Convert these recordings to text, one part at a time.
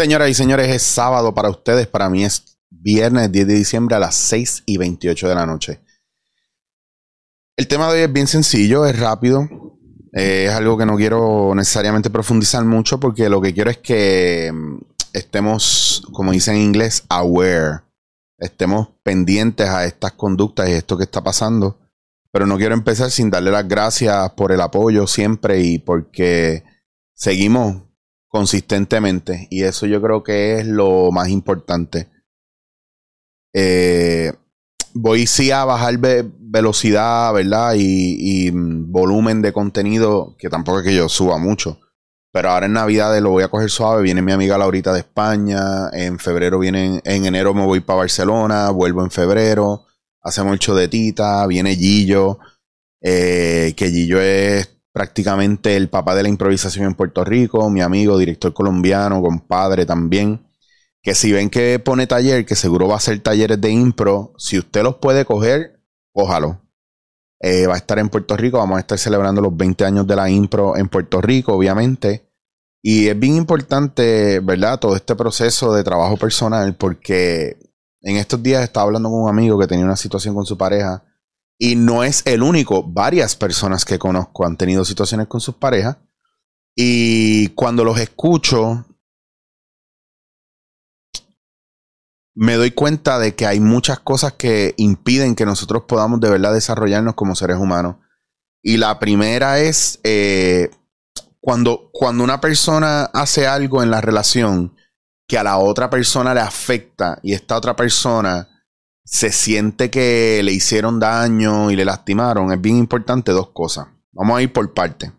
Señoras y señores, es sábado para ustedes. Para mí es viernes 10 de diciembre a las 6 y 28 de la noche. El tema de hoy es bien sencillo, es rápido. Eh, es algo que no quiero necesariamente profundizar mucho porque lo que quiero es que mm, estemos, como dicen en inglés, aware. Estemos pendientes a estas conductas y esto que está pasando. Pero no quiero empezar sin darle las gracias por el apoyo siempre y porque seguimos consistentemente. Y eso yo creo que es lo más importante. Eh, voy sí a bajar velocidad, ¿verdad? Y, y, volumen de contenido, que tampoco es que yo suba mucho. Pero ahora en Navidad lo voy a coger suave. Viene mi amiga Laurita de España. En febrero viene, en enero me voy para Barcelona. Vuelvo en febrero. Hacemos el show de Tita. Viene Gillo. Eh, que Gillo es prácticamente el papá de la improvisación en Puerto Rico, mi amigo, director colombiano, compadre también. Que si ven que pone taller, que seguro va a ser talleres de impro, si usted los puede coger, cójalo. Eh, va a estar en Puerto Rico, vamos a estar celebrando los 20 años de la impro en Puerto Rico, obviamente. Y es bien importante, ¿verdad? Todo este proceso de trabajo personal, porque en estos días estaba hablando con un amigo que tenía una situación con su pareja y no es el único. Varias personas que conozco han tenido situaciones con sus parejas. Y cuando los escucho, me doy cuenta de que hay muchas cosas que impiden que nosotros podamos de verdad desarrollarnos como seres humanos. Y la primera es eh, cuando, cuando una persona hace algo en la relación que a la otra persona le afecta y esta otra persona se siente que le hicieron daño y le lastimaron, es bien importante dos cosas. Vamos a ir por parte.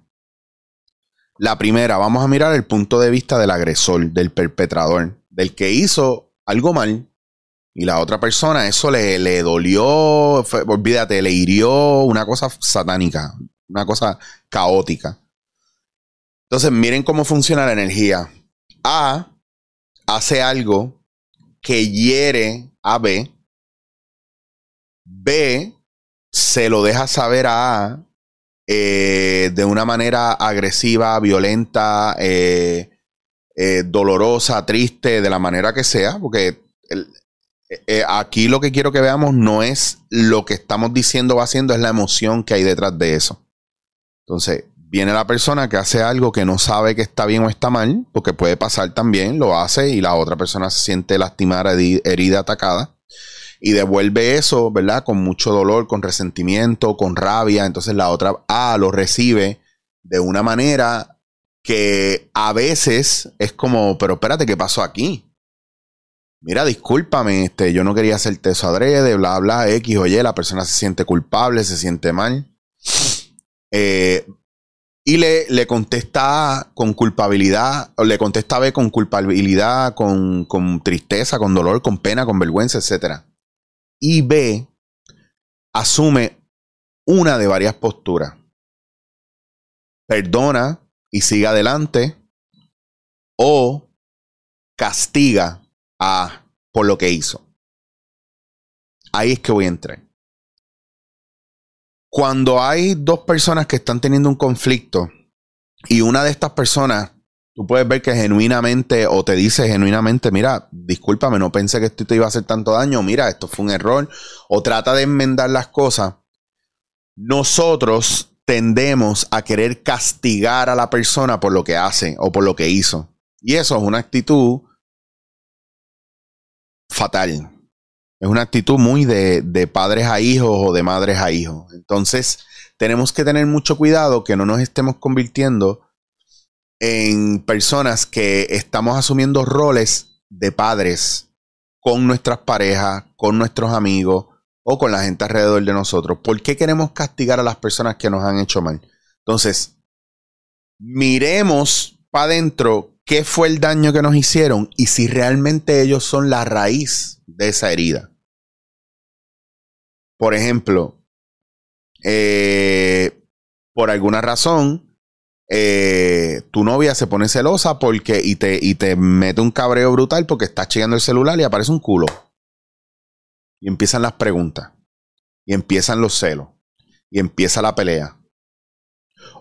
La primera, vamos a mirar el punto de vista del agresor, del perpetrador, del que hizo algo mal. Y la otra persona, eso le, le dolió, olvídate, le hirió una cosa satánica, una cosa caótica. Entonces, miren cómo funciona la energía. A hace algo que hiere a B B se lo deja saber a A eh, de una manera agresiva, violenta, eh, eh, dolorosa, triste, de la manera que sea, porque aquí lo que quiero que veamos no es lo que estamos diciendo o haciendo, es la emoción que hay detrás de eso. Entonces, viene la persona que hace algo que no sabe que está bien o está mal, porque puede pasar también, lo hace y la otra persona se siente lastimada, herida, atacada y devuelve eso, ¿verdad? Con mucho dolor, con resentimiento, con rabia. Entonces la otra A lo recibe de una manera que a veces es como, pero espérate, ¿qué pasó aquí? Mira, discúlpame, este, yo no quería hacerte eso adrede, bla, bla, X, oye, la persona se siente culpable, se siente mal. Eh, y le, le, contesta con culpabilidad, o le contesta B con culpabilidad, con, con tristeza, con dolor, con pena, con vergüenza, etcétera y B asume una de varias posturas. Perdona y sigue adelante o castiga a por lo que hizo. Ahí es que voy a entrar. Cuando hay dos personas que están teniendo un conflicto y una de estas personas tú puedes ver que genuinamente o te dice genuinamente, mira, discúlpame, no pensé que esto te iba a hacer tanto daño, mira, esto fue un error, o trata de enmendar las cosas, nosotros tendemos a querer castigar a la persona por lo que hace o por lo que hizo. Y eso es una actitud fatal. Es una actitud muy de, de padres a hijos o de madres a hijos. Entonces, tenemos que tener mucho cuidado que no nos estemos convirtiendo en personas que estamos asumiendo roles de padres con nuestras parejas, con nuestros amigos o con la gente alrededor de nosotros. ¿Por qué queremos castigar a las personas que nos han hecho mal? Entonces, miremos para adentro qué fue el daño que nos hicieron y si realmente ellos son la raíz de esa herida. Por ejemplo, eh, por alguna razón, eh, tu novia se pone celosa porque y te, y te mete un cabreo brutal porque estás chequeando el celular y aparece un culo. Y empiezan las preguntas. Y empiezan los celos. Y empieza la pelea.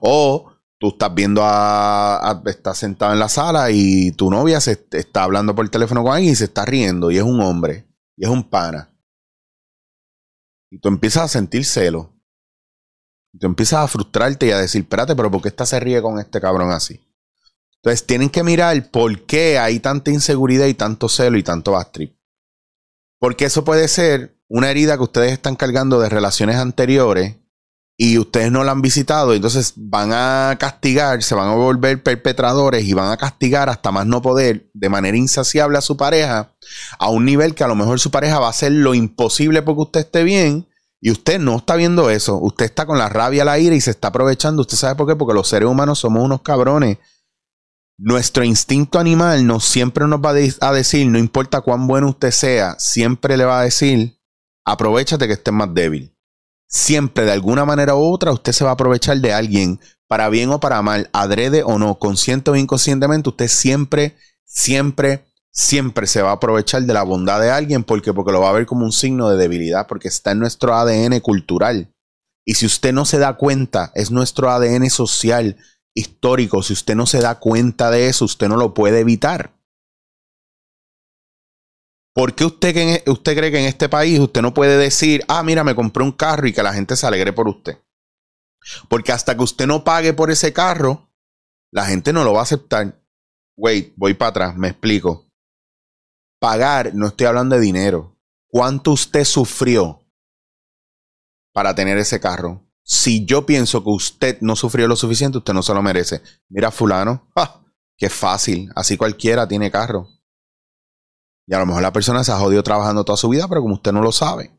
O tú estás viendo a, estás sentado en la sala y tu novia se está hablando por teléfono con alguien y se está riendo y es un hombre y es un pana. Y tú empiezas a sentir celo. Tú empiezas a frustrarte y a decir, espérate, pero ¿por qué esta se ríe con este cabrón así? Entonces tienen que mirar por qué hay tanta inseguridad y tanto celo y tanto bastrip. Porque eso puede ser una herida que ustedes están cargando de relaciones anteriores y ustedes no la han visitado, entonces van a castigar, se van a volver perpetradores y van a castigar hasta más no poder de manera insaciable a su pareja a un nivel que a lo mejor su pareja va a hacer lo imposible porque usted esté bien y usted no está viendo eso, usted está con la rabia, la ira y se está aprovechando, usted sabe por qué, porque los seres humanos somos unos cabrones. Nuestro instinto animal no siempre nos va a decir, no importa cuán bueno usted sea, siempre le va a decir, aprovechate que estés más débil siempre de alguna manera u otra usted se va a aprovechar de alguien, para bien o para mal, adrede o no, consciente o inconscientemente, usted siempre, siempre, siempre se va a aprovechar de la bondad de alguien porque, porque lo va a ver como un signo de debilidad, porque está en nuestro ADN cultural. Y si usted no se da cuenta, es nuestro ADN social, histórico, si usted no se da cuenta de eso, usted no lo puede evitar. ¿Por qué usted, e, usted cree que en este país usted no puede decir, ah, mira, me compré un carro y que la gente se alegre por usted? Porque hasta que usted no pague por ese carro, la gente no lo va a aceptar. Wait, voy para atrás, me explico. Pagar, no estoy hablando de dinero. ¿Cuánto usted sufrió para tener ese carro? Si yo pienso que usted no sufrió lo suficiente, usted no se lo merece. Mira, fulano, ¡ah! qué fácil, así cualquiera tiene carro. Y a lo mejor la persona se ha jodido trabajando toda su vida, pero como usted no lo sabe.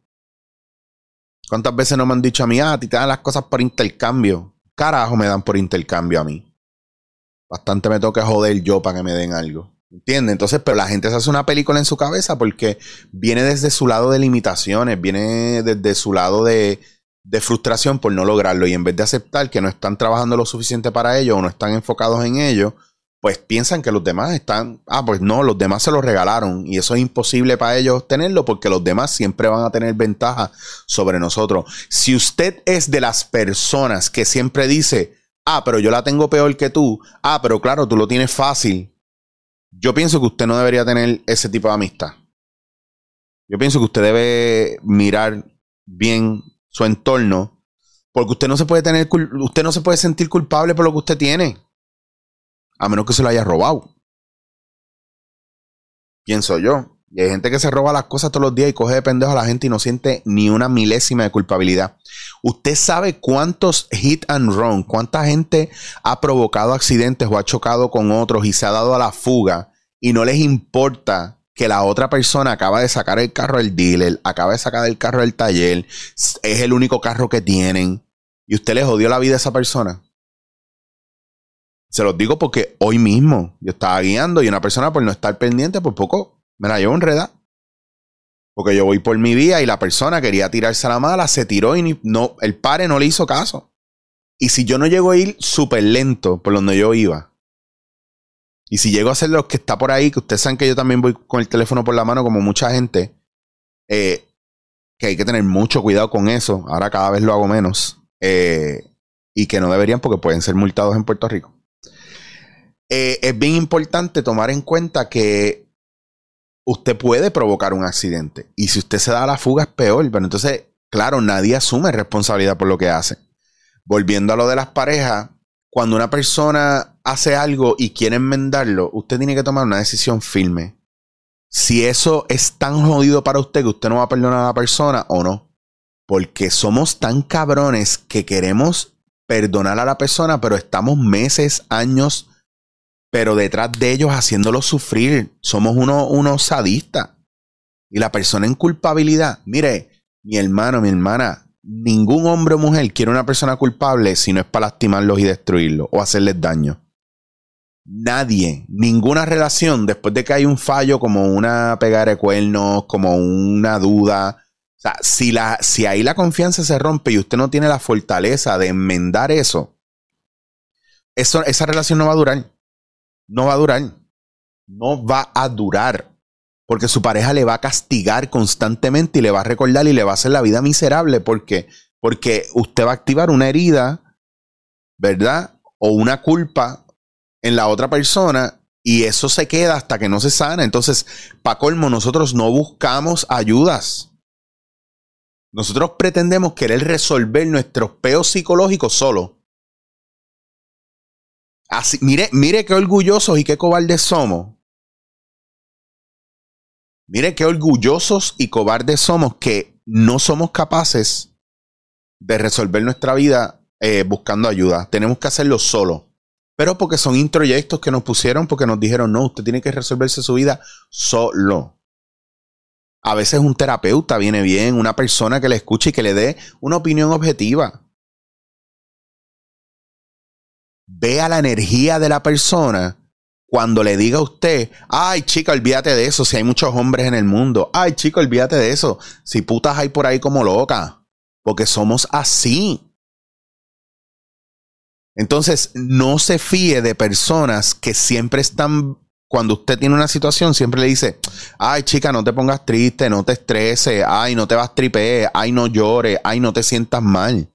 ¿Cuántas veces no me han dicho a mí, ah, a ti te dan las cosas por intercambio? Carajo me dan por intercambio a mí. Bastante me toca joder yo para que me den algo. ¿Entiendes? Entonces, pero la gente se hace una película en su cabeza porque viene desde su lado de limitaciones, viene desde su lado de, de frustración por no lograrlo. Y en vez de aceptar que no están trabajando lo suficiente para ello o no están enfocados en ello, pues piensan que los demás están, ah, pues no, los demás se lo regalaron y eso es imposible para ellos tenerlo porque los demás siempre van a tener ventaja sobre nosotros. Si usted es de las personas que siempre dice, ah, pero yo la tengo peor que tú, ah, pero claro, tú lo tienes fácil, yo pienso que usted no debería tener ese tipo de amistad. Yo pienso que usted debe mirar bien su entorno porque usted no se puede tener, usted no se puede sentir culpable por lo que usted tiene a menos que se lo haya robado. Pienso yo. Y hay gente que se roba las cosas todos los días y coge de pendejo a la gente y no siente ni una milésima de culpabilidad. Usted sabe cuántos hit and run, cuánta gente ha provocado accidentes o ha chocado con otros y se ha dado a la fuga y no les importa que la otra persona acaba de sacar el carro del dealer, acaba de sacar el carro del taller, es el único carro que tienen y usted le jodió la vida a esa persona. Se los digo porque hoy mismo yo estaba guiando y una persona por no estar pendiente, por poco me la llevo enredada. Porque yo voy por mi vía y la persona quería tirarse a la mala, se tiró y no, el pare no le hizo caso. Y si yo no llego a ir súper lento por donde yo iba, y si llego a ser los que está por ahí, que ustedes saben que yo también voy con el teléfono por la mano como mucha gente, eh, que hay que tener mucho cuidado con eso. Ahora cada vez lo hago menos. Eh, y que no deberían porque pueden ser multados en Puerto Rico. Eh, es bien importante tomar en cuenta que usted puede provocar un accidente. Y si usted se da la fuga es peor. Pero entonces, claro, nadie asume responsabilidad por lo que hace. Volviendo a lo de las parejas, cuando una persona hace algo y quiere enmendarlo, usted tiene que tomar una decisión firme. Si eso es tan jodido para usted que usted no va a perdonar a la persona o no. Porque somos tan cabrones que queremos perdonar a la persona, pero estamos meses, años pero detrás de ellos haciéndolos sufrir. Somos unos uno sadistas. Y la persona en culpabilidad, mire, mi hermano, mi hermana, ningún hombre o mujer quiere una persona culpable si no es para lastimarlos y destruirlos o hacerles daño. Nadie, ninguna relación, después de que hay un fallo como una pegada de cuernos, como una duda, o sea, si, la, si ahí la confianza se rompe y usted no tiene la fortaleza de enmendar eso, eso esa relación no va a durar no va a durar. No va a durar. Porque su pareja le va a castigar constantemente y le va a recordar y le va a hacer la vida miserable. porque Porque usted va a activar una herida, ¿verdad? o una culpa en la otra persona y eso se queda hasta que no se sana. Entonces, para colmo, nosotros no buscamos ayudas. Nosotros pretendemos querer resolver nuestros peos psicológicos solo. Así, mire, mire qué orgullosos y qué cobardes somos. Mire qué orgullosos y cobardes somos que no somos capaces de resolver nuestra vida eh, buscando ayuda. Tenemos que hacerlo solo. Pero porque son introyectos que nos pusieron, porque nos dijeron, no, usted tiene que resolverse su vida solo. A veces un terapeuta viene bien, una persona que le escuche y que le dé una opinión objetiva. Vea la energía de la persona cuando le diga a usted, ay chica, olvídate de eso, si hay muchos hombres en el mundo. Ay chica, olvídate de eso, si putas hay por ahí como loca. Porque somos así. Entonces, no se fíe de personas que siempre están, cuando usted tiene una situación, siempre le dice, ay chica, no te pongas triste, no te estreses, ay, no te vas tripe, ay, no llores, ay, no te sientas mal.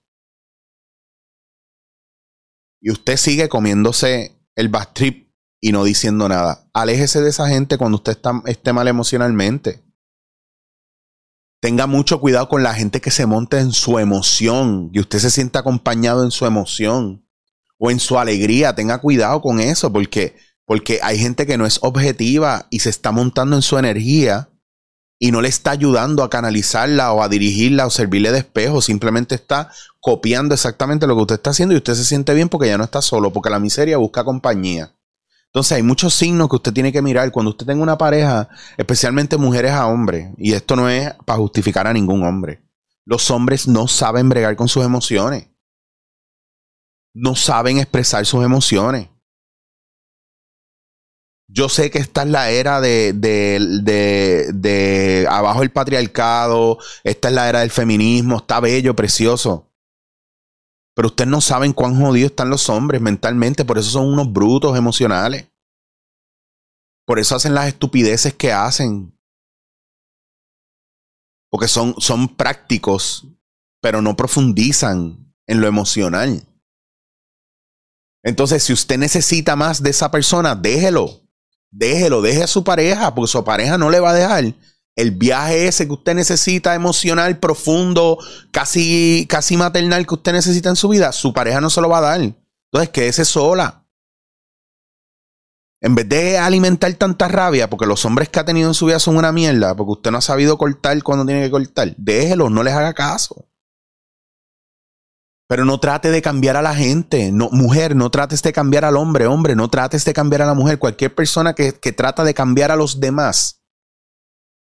Y usted sigue comiéndose el trip y no diciendo nada. Aléjese de esa gente cuando usted está, esté mal emocionalmente. Tenga mucho cuidado con la gente que se monte en su emoción y usted se sienta acompañado en su emoción o en su alegría. Tenga cuidado con eso porque, porque hay gente que no es objetiva y se está montando en su energía y no le está ayudando a canalizarla o a dirigirla o servirle de espejo. Simplemente está copiando exactamente lo que usted está haciendo y usted se siente bien porque ya no está solo, porque la miseria busca compañía. Entonces hay muchos signos que usted tiene que mirar cuando usted tenga una pareja, especialmente mujeres a hombres, y esto no es para justificar a ningún hombre. Los hombres no saben bregar con sus emociones no saben expresar sus emociones. Yo sé que esta es la era de, de, de, abajo el patriarcado, esta es la era del feminismo, está bello, precioso. Pero ustedes no saben cuán jodidos están los hombres mentalmente, por eso son unos brutos emocionales. Por eso hacen las estupideces que hacen. Porque son, son prácticos, pero no profundizan en lo emocional. Entonces, si usted necesita más de esa persona, déjelo. Déjelo, deje a su pareja, porque su pareja no le va a dejar el viaje ese que usted necesita, emocional, profundo, casi, casi maternal que usted necesita en su vida, su pareja no se lo va a dar. Entonces, quédese sola. En vez de alimentar tanta rabia, porque los hombres que ha tenido en su vida son una mierda, porque usted no ha sabido cortar cuando tiene que cortar, déjelo, no les haga caso. Pero no trate de cambiar a la gente. No, mujer, no trates de cambiar al hombre. Hombre, no trates de cambiar a la mujer. Cualquier persona que, que trata de cambiar a los demás,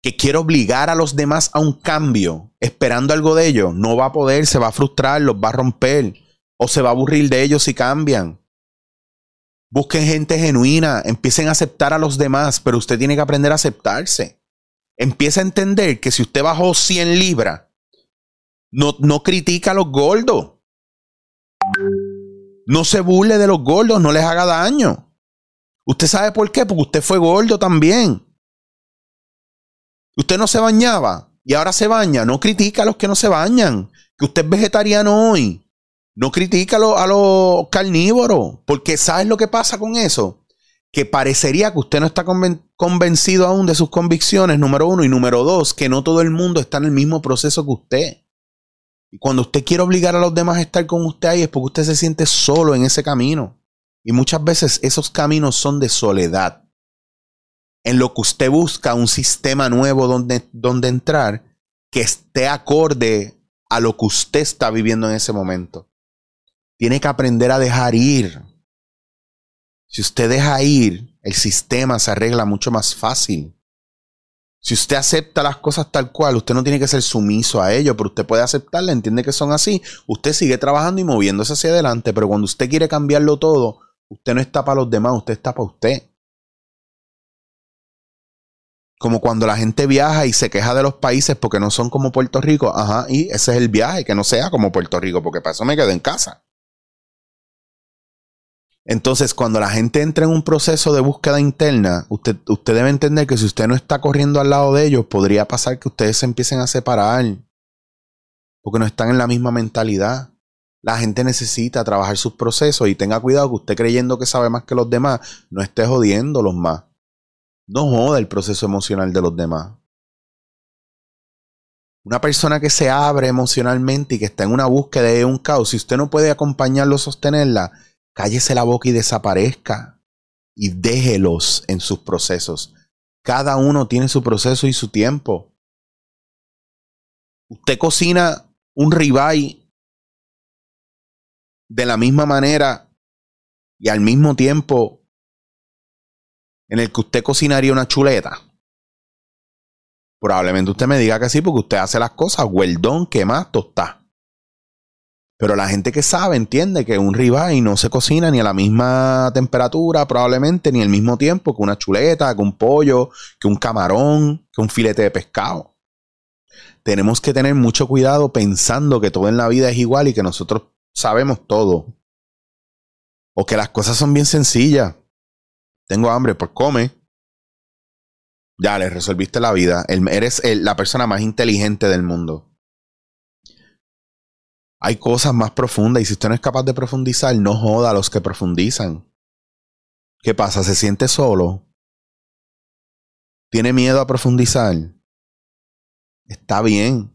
que quiere obligar a los demás a un cambio, esperando algo de ellos, no va a poder, se va a frustrar, los va a romper o se va a aburrir de ellos si cambian. Busquen gente genuina, empiecen a aceptar a los demás, pero usted tiene que aprender a aceptarse. Empieza a entender que si usted bajó 100 libras, no, no critica a los gordos. No se burle de los gordos, no les haga daño. ¿Usted sabe por qué? Porque usted fue gordo también. Usted no se bañaba y ahora se baña. No critica a los que no se bañan. Que usted es vegetariano hoy. No critica a los, carnívoros. Porque ¿sabes lo que pasa con eso? Que parecería que usted no está convencido aún de sus convicciones, número uno. Y número dos, que no todo el mundo está en el mismo proceso que usted. Y cuando usted quiere obligar a los demás a estar con usted ahí es porque usted se siente solo en ese camino. Y muchas veces esos caminos son de soledad. En lo que usted busca un sistema nuevo donde, donde entrar que esté acorde a lo que usted está viviendo en ese momento. Tiene que aprender a dejar ir. Si usted deja ir, el sistema se arregla mucho más fácil. Si usted acepta las cosas tal cual, usted no tiene que ser sumiso a ello, pero usted puede aceptarla, entiende que son así. Usted sigue trabajando y moviéndose hacia adelante, pero cuando usted quiere cambiarlo todo, usted no está para los demás, usted está para usted. Como cuando la gente viaja y se queja de los países porque no son como Puerto Rico, ajá, y ese es el viaje, que no sea como Puerto Rico, porque para eso me quedo en casa. Entonces, cuando la gente entra en un proceso de búsqueda interna, usted, usted debe entender que si usted no está corriendo al lado de ellos, podría pasar que ustedes se empiecen a separar. Porque no están en la misma mentalidad. La gente necesita trabajar sus procesos y tenga cuidado que usted creyendo que sabe más que los demás, no esté jodiendo los más. No joda el proceso emocional de los demás. Una persona que se abre emocionalmente y que está en una búsqueda de un caos, si usted no puede acompañarlo sostenerla, cállese la boca y desaparezca. Y déjelos en sus procesos. Cada uno tiene su proceso y su tiempo. Usted cocina un ribeye de la misma manera y al mismo tiempo en el que usted cocinaría una chuleta. Probablemente usted me diga que sí, porque usted hace las cosas hueldón, más tostar. Pero la gente que sabe entiende que un ribeye no se cocina ni a la misma temperatura, probablemente, ni al mismo tiempo que una chuleta, que un pollo, que un camarón, que un filete de pescado. Tenemos que tener mucho cuidado pensando que todo en la vida es igual y que nosotros sabemos todo. O que las cosas son bien sencillas. Tengo hambre, pues come. Ya, le resolviste la vida. eres la persona más inteligente del mundo. Hay cosas más profundas y si usted no es capaz de profundizar, no joda a los que profundizan. ¿Qué pasa? ¿Se siente solo? ¿Tiene miedo a profundizar? Está bien.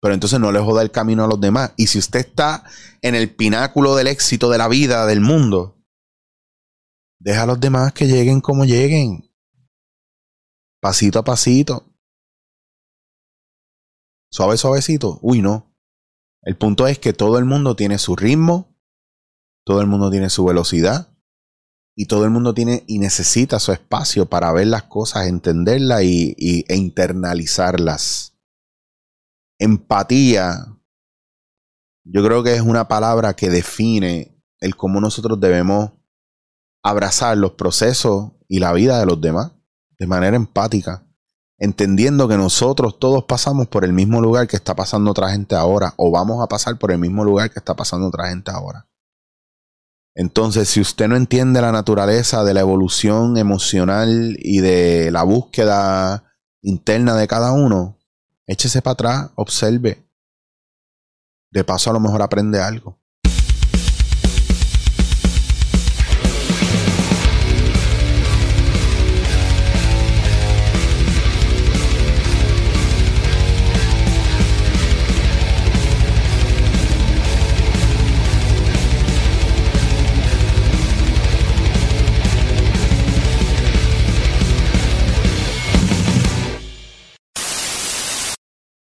Pero entonces no le joda el camino a los demás. Y si usted está en el pináculo del éxito de la vida, del mundo, deja a los demás que lleguen como lleguen pasito a pasito. Suave, suavecito. Uy, no. El punto es que todo el mundo tiene su ritmo, todo el mundo tiene su velocidad y todo el mundo tiene y necesita su espacio para ver las cosas, entenderlas y, e internalizarlas. Empatía, yo creo que es una palabra que define el cómo nosotros debemos abrazar los procesos y la vida de los demás de manera empática, entendiendo que nosotros todos pasamos por el mismo lugar que está pasando otra gente ahora, o vamos a pasar por el mismo lugar que está pasando otra gente ahora. Entonces, si usted no entiende la naturaleza de la evolución emocional y de la búsqueda interna de cada uno, échese para atrás, observe. De paso, a lo mejor aprende algo.